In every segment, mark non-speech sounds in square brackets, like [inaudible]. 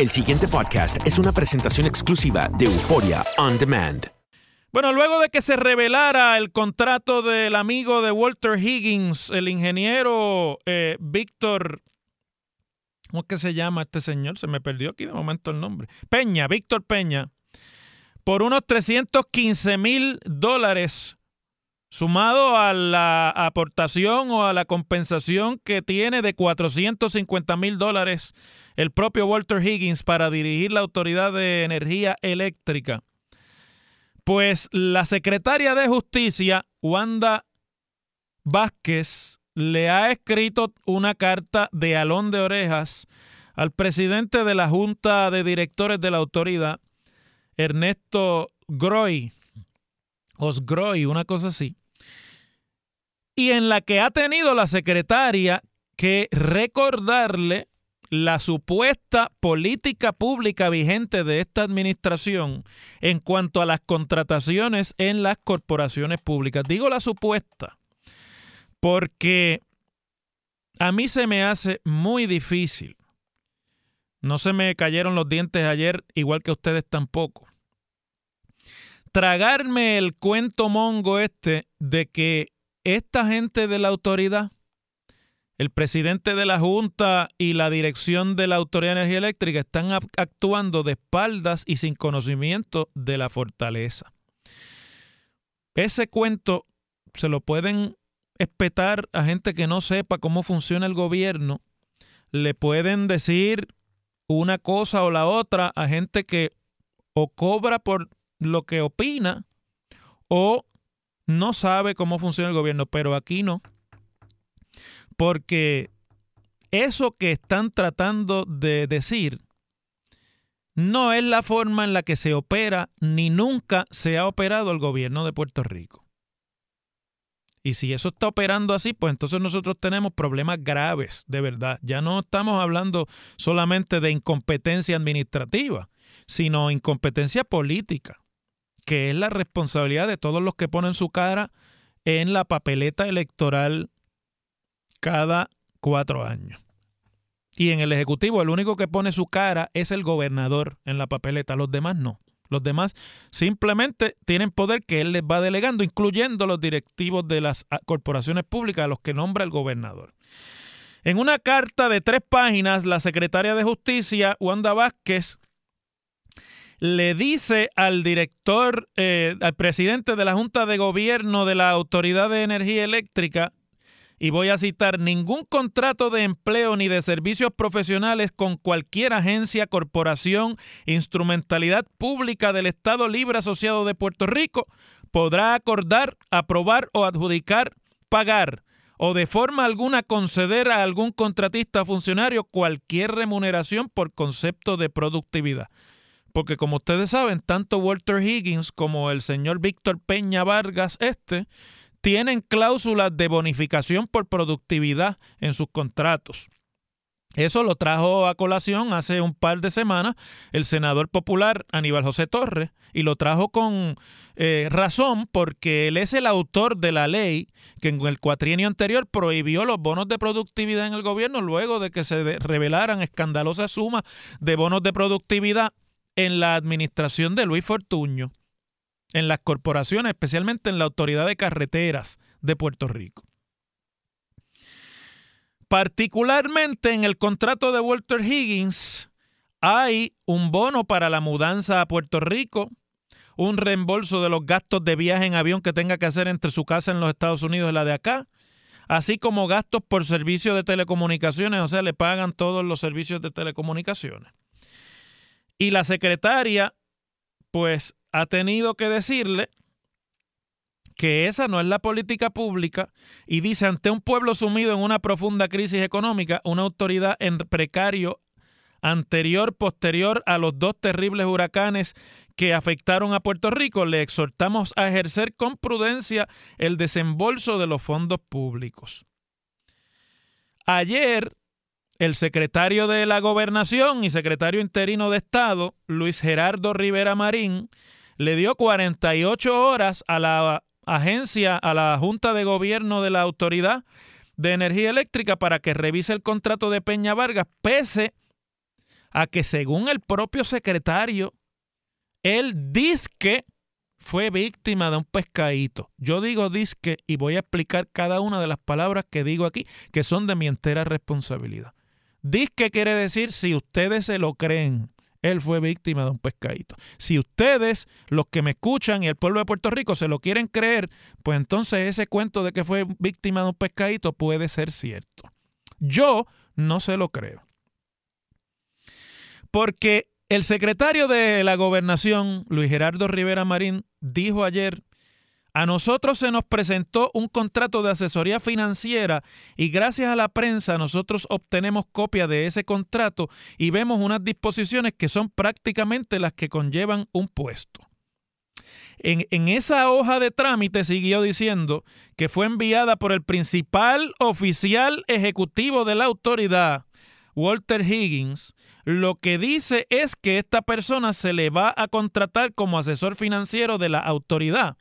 El siguiente podcast es una presentación exclusiva de Euforia On Demand. Bueno, luego de que se revelara el contrato del amigo de Walter Higgins, el ingeniero eh, Víctor, ¿cómo es que se llama este señor? Se me perdió aquí de momento el nombre. Peña, Víctor Peña, por unos 315 mil dólares, sumado a la aportación o a la compensación que tiene de 450 mil dólares el propio Walter Higgins para dirigir la Autoridad de Energía Eléctrica. Pues la secretaria de Justicia, Wanda Vázquez, le ha escrito una carta de alón de orejas al presidente de la Junta de Directores de la Autoridad, Ernesto Groy, Osgroy, una cosa así, y en la que ha tenido la secretaria que recordarle la supuesta política pública vigente de esta administración en cuanto a las contrataciones en las corporaciones públicas. Digo la supuesta porque a mí se me hace muy difícil. No se me cayeron los dientes ayer, igual que ustedes tampoco. Tragarme el cuento mongo este de que esta gente de la autoridad el presidente de la Junta y la dirección de la Autoridad de Energía Eléctrica están actuando de espaldas y sin conocimiento de la fortaleza. Ese cuento se lo pueden espetar a gente que no sepa cómo funciona el gobierno. Le pueden decir una cosa o la otra a gente que o cobra por lo que opina o no sabe cómo funciona el gobierno, pero aquí no. Porque eso que están tratando de decir no es la forma en la que se opera ni nunca se ha operado el gobierno de Puerto Rico. Y si eso está operando así, pues entonces nosotros tenemos problemas graves, de verdad. Ya no estamos hablando solamente de incompetencia administrativa, sino incompetencia política, que es la responsabilidad de todos los que ponen su cara en la papeleta electoral cada cuatro años. Y en el Ejecutivo el único que pone su cara es el gobernador en la papeleta, los demás no. Los demás simplemente tienen poder que él les va delegando, incluyendo los directivos de las corporaciones públicas a los que nombra el gobernador. En una carta de tres páginas, la secretaria de Justicia, Wanda Vázquez, le dice al director, eh, al presidente de la Junta de Gobierno de la Autoridad de Energía Eléctrica, y voy a citar, ningún contrato de empleo ni de servicios profesionales con cualquier agencia, corporación, instrumentalidad pública del Estado Libre Asociado de Puerto Rico podrá acordar, aprobar o adjudicar, pagar o de forma alguna conceder a algún contratista funcionario cualquier remuneración por concepto de productividad. Porque como ustedes saben, tanto Walter Higgins como el señor Víctor Peña Vargas este tienen cláusulas de bonificación por productividad en sus contratos. Eso lo trajo a colación hace un par de semanas el senador popular Aníbal José Torres y lo trajo con eh, razón porque él es el autor de la ley que en el cuatrienio anterior prohibió los bonos de productividad en el gobierno luego de que se revelaran escandalosas sumas de bonos de productividad en la administración de Luis Fortuño, en las corporaciones, especialmente en la Autoridad de Carreteras de Puerto Rico. Particularmente en el contrato de Walter Higgins hay un bono para la mudanza a Puerto Rico, un reembolso de los gastos de viaje en avión que tenga que hacer entre su casa en los Estados Unidos y la de acá, así como gastos por servicio de telecomunicaciones, o sea, le pagan todos los servicios de telecomunicaciones. Y la secretaria, pues, ha tenido que decirle que esa no es la política pública y dice ante un pueblo sumido en una profunda crisis económica, una autoridad en precario anterior, posterior a los dos terribles huracanes que afectaron a Puerto Rico, le exhortamos a ejercer con prudencia el desembolso de los fondos públicos. Ayer, el secretario de la Gobernación y secretario interino de Estado, Luis Gerardo Rivera Marín, le dio 48 horas a la agencia, a la Junta de Gobierno de la Autoridad de Energía Eléctrica para que revise el contrato de Peña Vargas, pese a que según el propio secretario, él que fue víctima de un pescadito. Yo digo disque y voy a explicar cada una de las palabras que digo aquí, que son de mi entera responsabilidad. Disque quiere decir si ustedes se lo creen él fue víctima de un pescadito. Si ustedes, los que me escuchan y el pueblo de Puerto Rico se lo quieren creer, pues entonces ese cuento de que fue víctima de un pescadito puede ser cierto. Yo no se lo creo. Porque el secretario de la gobernación, Luis Gerardo Rivera Marín, dijo ayer a nosotros se nos presentó un contrato de asesoría financiera y gracias a la prensa nosotros obtenemos copia de ese contrato y vemos unas disposiciones que son prácticamente las que conllevan un puesto. En, esa hoja de trámite siguió diciendo que fue enviada por el principal oficial ejecutivo de la autoridad, Walter Higgins, lo que dice es que esta persona se le va a contratar como asesor financiero de la autoridad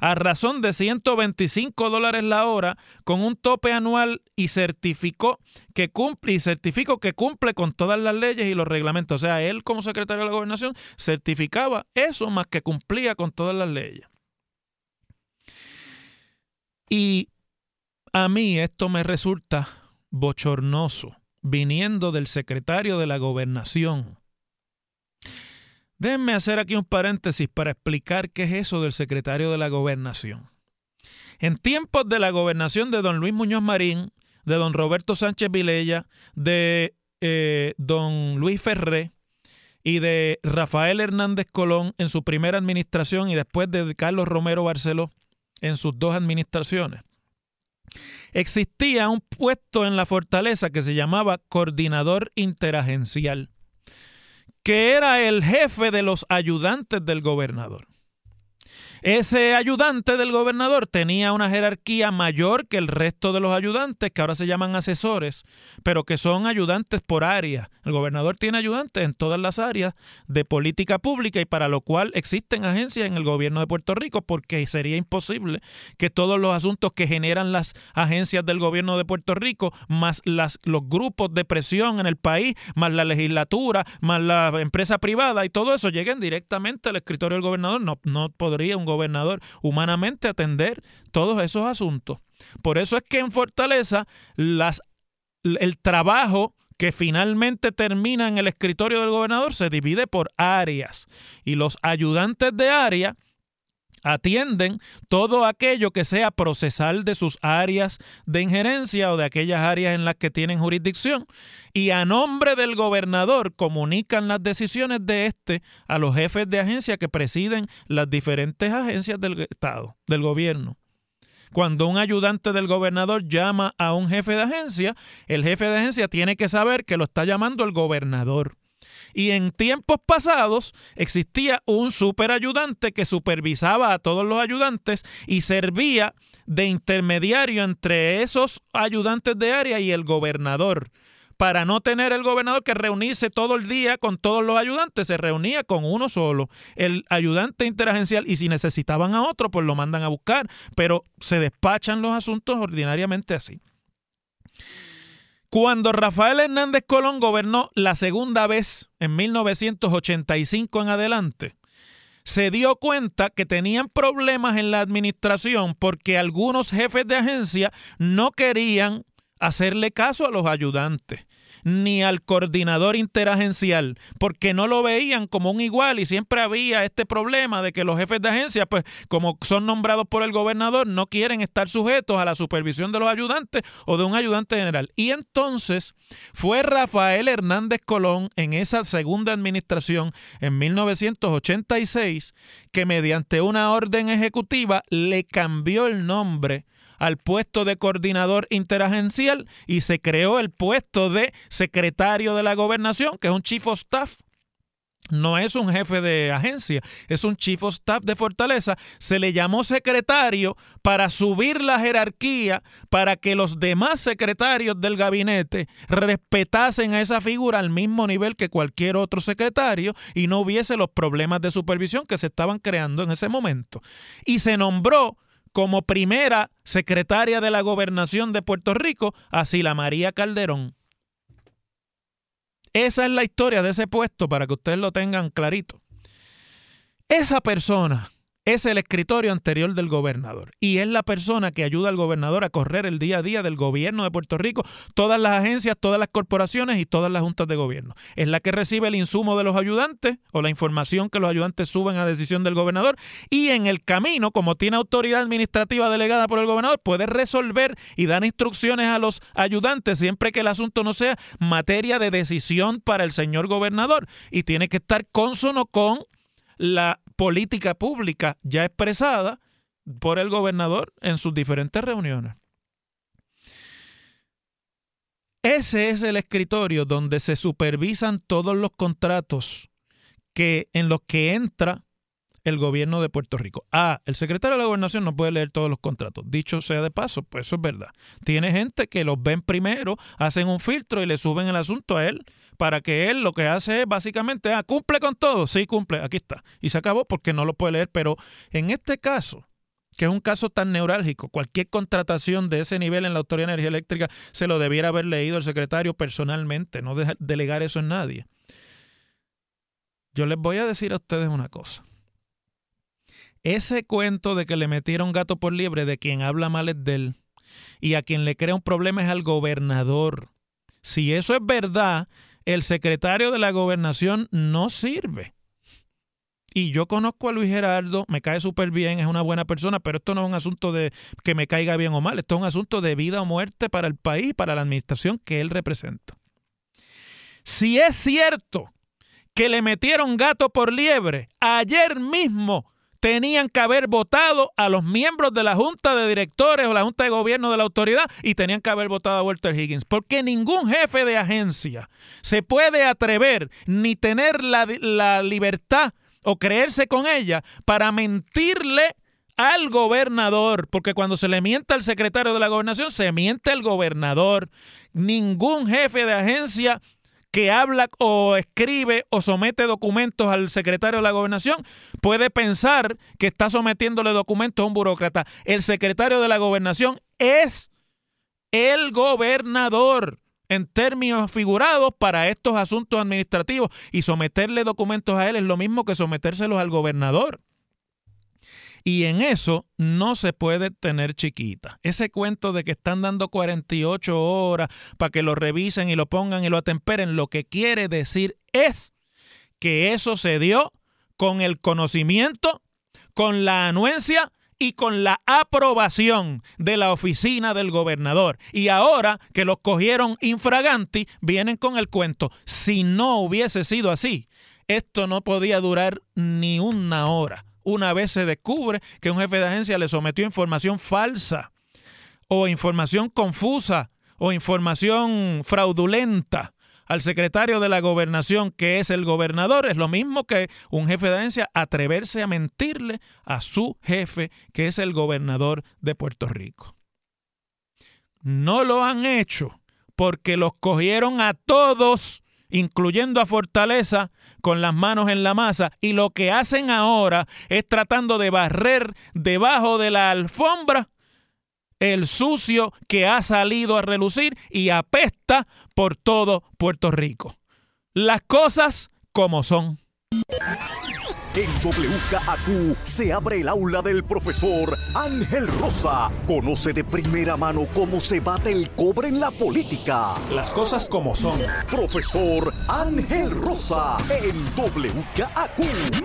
a razón de 125 dólares la hora con un tope anual y certificó que cumple y certificó que cumple con todas las leyes y los reglamentos. O sea, él como secretario de la gobernación certificaba eso más que cumplía con todas las leyes. Y a mí esto me resulta bochornoso viniendo del secretario de la gobernación. Déjenme hacer aquí un paréntesis para explicar qué es eso del secretario de la gobernación. En tiempos de la gobernación de don Luis Muñoz Marín, de don Roberto Sánchez Vilella, de eh, don Luis Ferré y de Rafael Hernández Colón en su primera administración y después de Carlos Romero Barceló en sus dos administraciones existía un puesto en la fortaleza que se llamaba coordinador interagencial, que era el jefe de los ayudantes del gobernador. Ese ayudante del gobernador tenía una jerarquía mayor que el resto de los ayudantes, que ahora se llaman asesores, pero que son ayudantes por área. El gobernador tiene ayudantes en todas las áreas de política pública y para lo cual existen agencias en el gobierno de Puerto Rico, porque sería imposible que todos los asuntos que generan las agencias del gobierno de Puerto Rico, más las, los grupos de presión en el país, más la legislatura, más la empresa privada y todo eso lleguen directamente al escritorio del gobernador. No, no podría un gobernador humanamente atender todos esos asuntos. Por eso es que en Fortaleza el trabajo que finalmente termina en el escritorio del gobernador se divide por áreas y los ayudantes de área atienden todo aquello que sea procesal de sus áreas de injerencia o de aquellas áreas en las que tienen jurisdicción y a nombre del gobernador comunican las decisiones de este a los jefes de agencia que presiden las diferentes agencias del Estado, del gobierno. cuando un ayudante del gobernador llama a un jefe de agencia, el jefe de agencia tiene que saber que lo está llamando el gobernador. Y en tiempos pasados existía un superayudante que supervisaba a todos los ayudantes y servía de intermediario entre esos ayudantes de área y el gobernador. Para no tener el gobernador que reunirse todo el día con todos los ayudantes, se reunía con uno solo, el ayudante interagencial, y si necesitaban a otro, pues lo mandan a buscar, pero se despachan los asuntos ordinariamente así. Cuando Rafael Hernández Colón gobernó la segunda vez en 1985 en adelante, se dio cuenta que tenían problemas en la administración porque algunos jefes de agencia no querían hacerle caso a los ayudantes ni al coordinador interagencial, porque no lo veían como un igual y siempre había este problema de que los jefes de agencia, pues como son nombrados por el gobernador, no quieren estar sujetos a la supervisión de los ayudantes o de un ayudante general. Y entonces fue Rafael Hernández Colón en esa segunda administración en 1986 que mediante una orden ejecutiva le cambió el nombre al puesto de coordinador interagencial y se creó el puesto de secretario de la gobernación, que es un chief of staff no es un jefe de agencia, es un chief of staff de Fortaleza, se le llamó secretario para subir la jerarquía, para que los demás secretarios del gabinete respetasen a esa figura al mismo nivel que cualquier otro secretario y no hubiese los problemas de supervisión que se estaban creando en ese momento. Y se nombró como primera secretaria de la gobernación de Puerto Rico a Sila María Calderón. Esa es la historia de ese puesto para que ustedes lo tengan clarito. Esa persona es el escritorio anterior del gobernador y es la persona que ayuda al gobernador a correr el día a día del gobierno de Puerto Rico, todas las agencias, todas las corporaciones y todas las juntas de gobierno. Es la que recibe el insumo de los ayudantes o la información que los ayudantes suben a decisión del gobernador y en el camino, como tiene autoridad administrativa delegada por el gobernador, puede resolver y dar instrucciones a los ayudantes siempre que el asunto no sea materia de decisión para el señor gobernador y tiene que estar consono con la política pública ya expresada por el gobernador en sus diferentes reuniones. Ese es el escritorio donde se supervisan todos los contratos que, en los que entra el gobierno de Puerto Rico. Ah, el secretario de la gobernación no puede leer todos los contratos. Dicho sea de paso, pues eso es verdad. Tiene gente que los ven primero, hacen un filtro y le suben el asunto a él para que él lo que hace es básicamente, ah, cumple con todo. Sí, cumple, aquí está. Y se acabó porque no lo puede leer. Pero en este caso, que es un caso tan neurálgico, cualquier contratación de ese nivel en la Autoridad de Energía Eléctrica se lo debiera haber leído el secretario personalmente, no delegar eso en nadie. Yo les voy a decir a ustedes una cosa. Ese cuento de que le metieron gato por liebre de quien habla mal es de él y a quien le crea un problema es al gobernador. Si eso es verdad, el secretario de la gobernación no sirve. Y yo conozco a Luis Gerardo, me cae súper bien, es una buena persona, pero esto no es un asunto de que me caiga bien o mal, esto es un asunto de vida o muerte para el país, para la administración que él representa. Si es cierto que le metieron gato por liebre, ayer mismo tenían que haber votado a los miembros de la Junta de Directores o la Junta de Gobierno de la autoridad y tenían que haber votado a Walter Higgins. Porque ningún jefe de agencia se puede atrever ni tener la, la libertad o creerse con ella para mentirle al gobernador, porque cuando se le miente al secretario de la gobernación, se miente al gobernador. Ningún jefe de agencia que habla o escribe o somete documentos al secretario de la gobernación puede pensar que está sometiéndole documentos a un burócrata. El secretario de la gobernación es el gobernador en términos figurados para estos asuntos administrativos y someterle documentos a él es lo mismo que sometérselos al gobernador. Y en eso no se puede tener chiquita. Ese cuento de que están dando 48 horas para que lo revisen y lo pongan y lo atemperen, lo que quiere decir es que eso se dio con el conocimiento, con la anuencia y con la aprobación de la oficina del gobernador. Y ahora que los cogieron infraganti, vienen con el cuento. Si no hubiese sido así, esto no podía durar ni una hora una vez se descubre que un jefe de agencia le sometió información falsa o información confusa o información fraudulenta al secretario de la gobernación, que es el gobernador, es lo mismo que un jefe de agencia atreverse a mentirle a su jefe, que es el gobernador de Puerto Rico. No lo han hecho porque los cogieron a todos, incluyendo a Fortaleza, con las manos en la masa, y lo que hacen ahora es tratando de barrer debajo de la alfombra el sucio que ha salido a relucir y apesta por todo Puerto Rico. Las cosas como son. En WKAQ se abre el aula del profesor Ángel Rosa. Conoce de primera mano cómo se bate el cobre en la política. Las cosas como son. Profesor Ángel Rosa en WKAQ.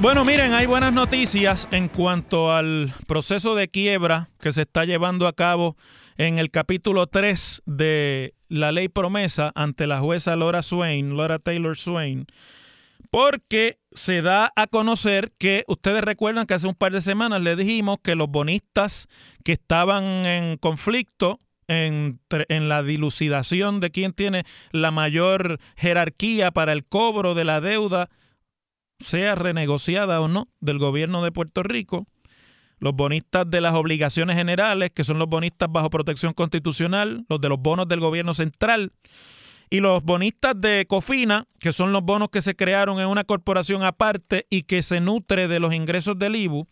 Bueno, miren, hay buenas noticias en cuanto al proceso de quiebra que se está llevando a cabo en el capítulo 3 de la ley promesa ante la jueza Laura Swain, Laura Taylor Swain, porque se da a conocer que ustedes recuerdan que hace un par de semanas le dijimos que los bonistas que estaban en conflicto en, en, la dilucidación de quién tiene la mayor jerarquía para el cobro de la deuda sea renegociada o no del gobierno de Puerto Rico, los bonistas de las obligaciones generales, que son los bonistas bajo protección constitucional, los de los bonos del gobierno central, y los bonistas de Cofina, que son los bonos que se crearon en una corporación aparte y que se nutre de los ingresos del IBU,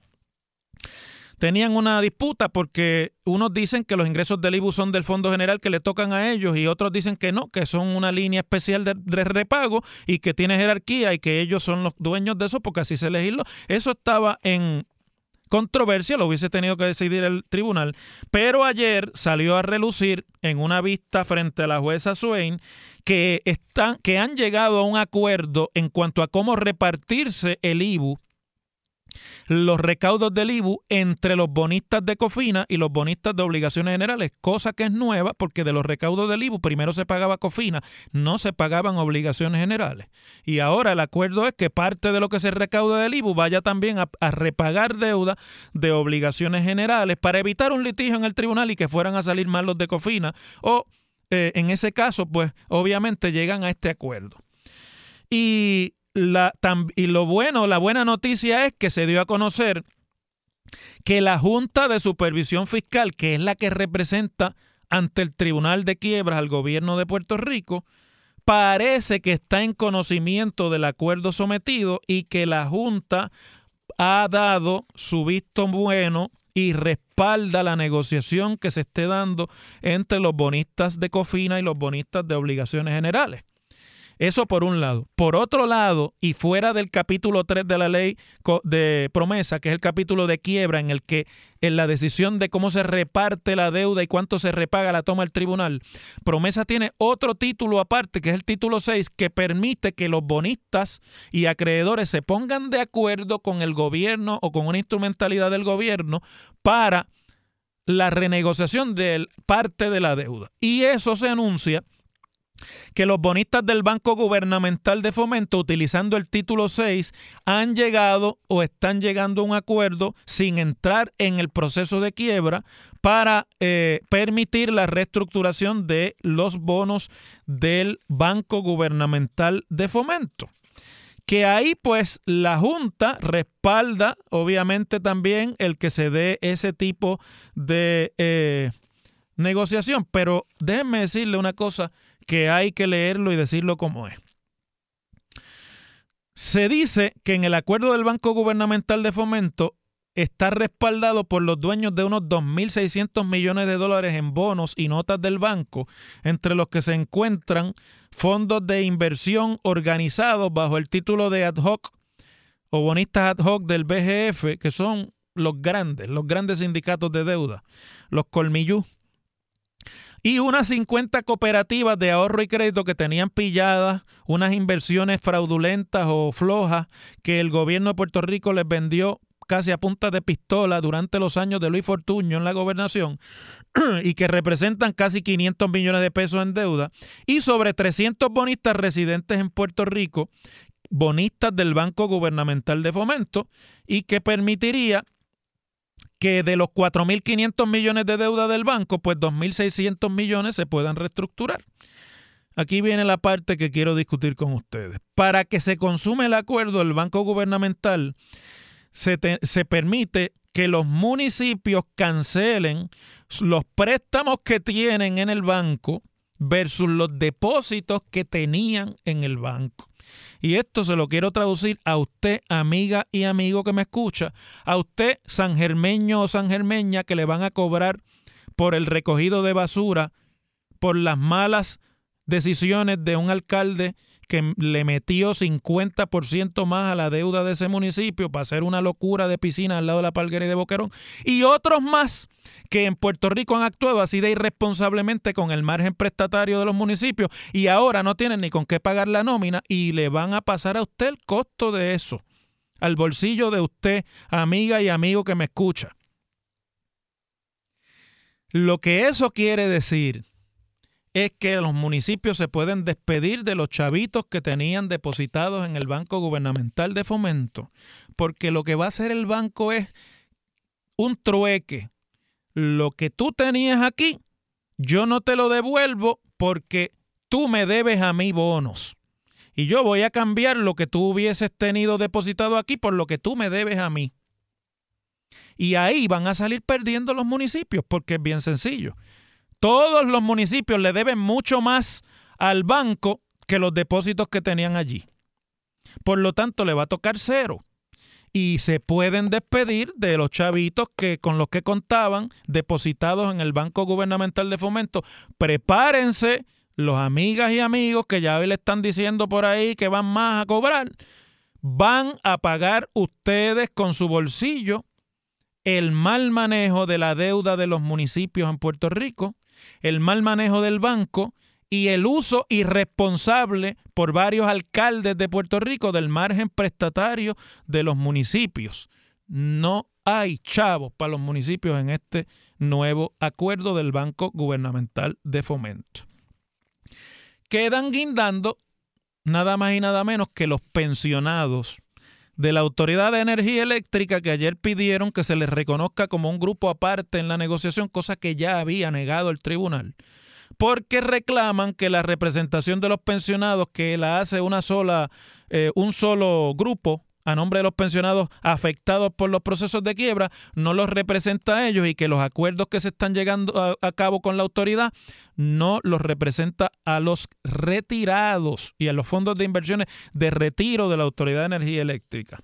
tenían una disputa porque unos dicen que los ingresos del IBU son del Fondo General que le tocan a ellos y otros dicen que no, que son una línea especial de, repago y que tiene jerarquía y que ellos son los dueños de eso porque así se legisló. Eso estaba en controversia, lo hubiese tenido que decidir el tribunal, pero ayer salió a relucir en una vista frente a la jueza Swain que, están, que han llegado a un acuerdo en cuanto a cómo repartirse el IBU los recaudos del IBU entre los bonistas de COFINA y los bonistas de obligaciones generales, cosa que es nueva porque de los recaudos del IBU primero se pagaba COFINA, no se pagaban obligaciones generales. Y ahora el acuerdo es que parte de lo que se recauda del IBU vaya también a, repagar deuda de obligaciones generales para evitar un litigio en el tribunal y que fueran a salir mal los de COFINA o eh, en ese caso, pues obviamente llegan a este acuerdo. Y y lo bueno, la buena noticia es que se dio a conocer que la Junta de Supervisión Fiscal, que es la que representa ante el Tribunal de Quiebras al gobierno de Puerto Rico, parece que está en conocimiento del acuerdo sometido y que la Junta ha dado su visto bueno y respalda la negociación que se esté dando entre los bonistas de Cofina y los bonistas de obligaciones generales. Eso por un lado. Por otro lado, y fuera del capítulo 3 de la ley de promesa, que es el capítulo de quiebra en el que en la decisión de cómo se reparte la deuda y cuánto se repaga la toma el tribunal, promesa tiene otro título aparte, que es el título 6, que permite que los bonistas y acreedores se pongan de acuerdo con el gobierno o con una instrumentalidad del gobierno para la renegociación de parte de la deuda. Y eso se anuncia que los bonistas del Banco Gubernamental de Fomento, utilizando el título 6, han llegado o están llegando a un acuerdo sin entrar en el proceso de quiebra para eh, permitir la reestructuración de los bonos del Banco Gubernamental de Fomento. Que ahí pues la Junta respalda obviamente también el que se dé ese tipo de eh, negociación. Pero déjenme decirle una cosa que hay que leerlo y decirlo como es. Se dice que en el acuerdo del Banco Gubernamental de Fomento está respaldado por los dueños de unos 2.600 millones de dólares en bonos y notas del banco, entre los que se encuentran fondos de inversión organizados bajo el título de ad hoc o bonistas ad hoc del BGF, que son los grandes, los grandes sindicatos de deuda, los colmillú y unas 50 cooperativas de ahorro y crédito que tenían pilladas unas inversiones fraudulentas o flojas que el gobierno de Puerto Rico les vendió casi a punta de pistola durante los años de Luis Fortuño en la gobernación [clears throat] y que representan casi 500 millones de pesos en deuda y sobre 300 bonistas residentes en Puerto Rico bonistas del Banco Gubernamental de Fomento y que permitiría que de los 4.500 millones de deuda del banco, pues 2.600 millones se puedan reestructurar. Aquí viene la parte que quiero discutir con ustedes. Para que se consume el acuerdo del Banco Gubernamental, se, se permite que los municipios cancelen los préstamos que tienen en el banco versus los depósitos que tenían en el banco. Y esto se lo quiero traducir a usted, amiga y amigo que me escucha, a usted, san germeño o san germeña, que le van a cobrar por el recogido de basura, por las malas decisiones de un alcalde que le metió 50% más a la deuda de ese municipio para hacer una locura de piscina al lado de la Palguera y de Boquerón, y otros más que en Puerto Rico han actuado así de irresponsablemente con el margen prestatario de los municipios y ahora no tienen ni con qué pagar la nómina y le van a pasar a usted el costo de eso, al bolsillo de usted, amiga y amigo que me escucha. Lo que eso quiere decir es que los municipios se pueden despedir de los chavitos que tenían depositados en el Banco Gubernamental de Fomento, porque lo que va a hacer el banco es un trueque. Lo que tú tenías aquí, yo no te lo devuelvo porque tú me debes a mí bonos. Y yo voy a cambiar lo que tú hubieses tenido depositado aquí por lo que tú me debes a mí. Y ahí van a salir perdiendo los municipios porque es bien sencillo todos los municipios le deben mucho más al banco que los depósitos que tenían allí. Por lo tanto, le va a tocar cero. Y se pueden despedir de los chavitos que con los que contaban depositados en el Banco Gubernamental de Fomento. Prepárense, los amigas y amigos que ya le están diciendo por ahí que van más a cobrar, van a pagar ustedes con su bolsillo el mal manejo de la deuda de los municipios en Puerto Rico el mal manejo del banco y el uso irresponsable por varios alcaldes de Puerto Rico del margen prestatario de los municipios. No hay chavos para los municipios en este nuevo acuerdo del Banco Gubernamental de Fomento. Quedan guindando nada más y nada menos que los pensionados de la Autoridad de Energía Eléctrica que ayer pidieron que se les reconozca como un grupo aparte en la negociación, cosa que ya había negado el tribunal, porque reclaman que la representación de los pensionados que la hace una sola, eh, un solo grupo a nombre de los pensionados afectados por los procesos de quiebra no los representa a ellos y que los acuerdos que se están llegando a, cabo con la autoridad no los representa a los retirados y a los fondos de inversiones de retiro de la Autoridad de Energía Eléctrica.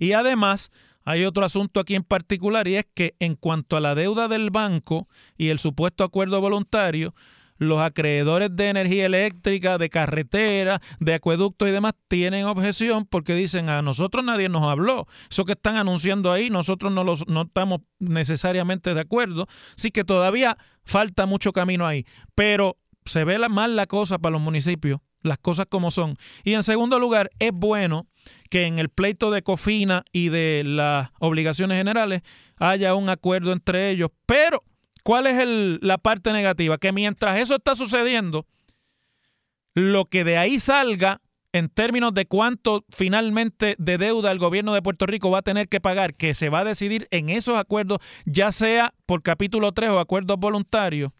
Y además, hay otro asunto aquí en particular y es que en cuanto a la deuda del banco y el supuesto acuerdo voluntario, los acreedores de energía eléctrica, de carretera, de acueductos y demás tienen objeción porque dicen a nosotros nadie nos habló. Eso que están anunciando ahí, nosotros no, los, no estamos necesariamente de acuerdo. Sí que todavía falta mucho camino ahí. Pero se ve mal la cosa para los municipios, las cosas como son. Y en segundo lugar, es bueno que en el pleito de COFINA y de las obligaciones generales haya un acuerdo entre ellos, pero ¿Cuál es la parte negativa? Que mientras eso está sucediendo, lo que de ahí salga en términos de cuánto finalmente de deuda el gobierno de Puerto Rico va a tener que pagar, que se va a decidir en esos acuerdos, ya sea por capítulo 3 o acuerdos voluntarios,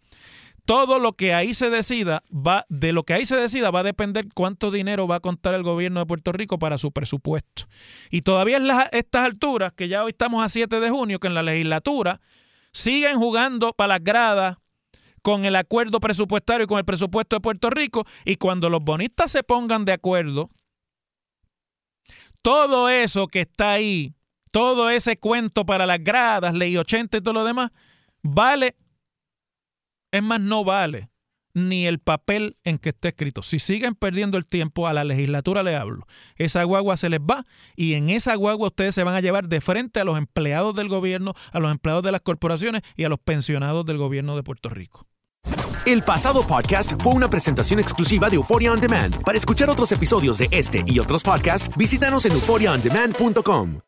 todo lo que ahí se decida va de lo que ahí se decida va a depender cuánto dinero va a contar el gobierno de Puerto Rico para su presupuesto. Y todavía en estas alturas, que ya hoy estamos a 7 de junio, que en la legislatura siguen jugando para las gradas con el acuerdo presupuestario y con el presupuesto de Puerto Rico. Y cuando los bonistas se pongan de acuerdo, todo eso que está ahí, todo ese cuento para las gradas, ley 80 y todo lo demás, vale, es más, no vale ni el papel en que esté escrito. Si siguen perdiendo el tiempo, a la legislatura le hablo. Esa guagua se les va y en esa guagua ustedes se van a llevar de frente a los empleados del gobierno, a los empleados de las corporaciones y a los pensionados del gobierno de Puerto Rico. El pasado podcast fue una presentación exclusiva de Euphoria On Demand. Para escuchar otros episodios de este y otros podcasts, visítanos en euphoriaondemand.com.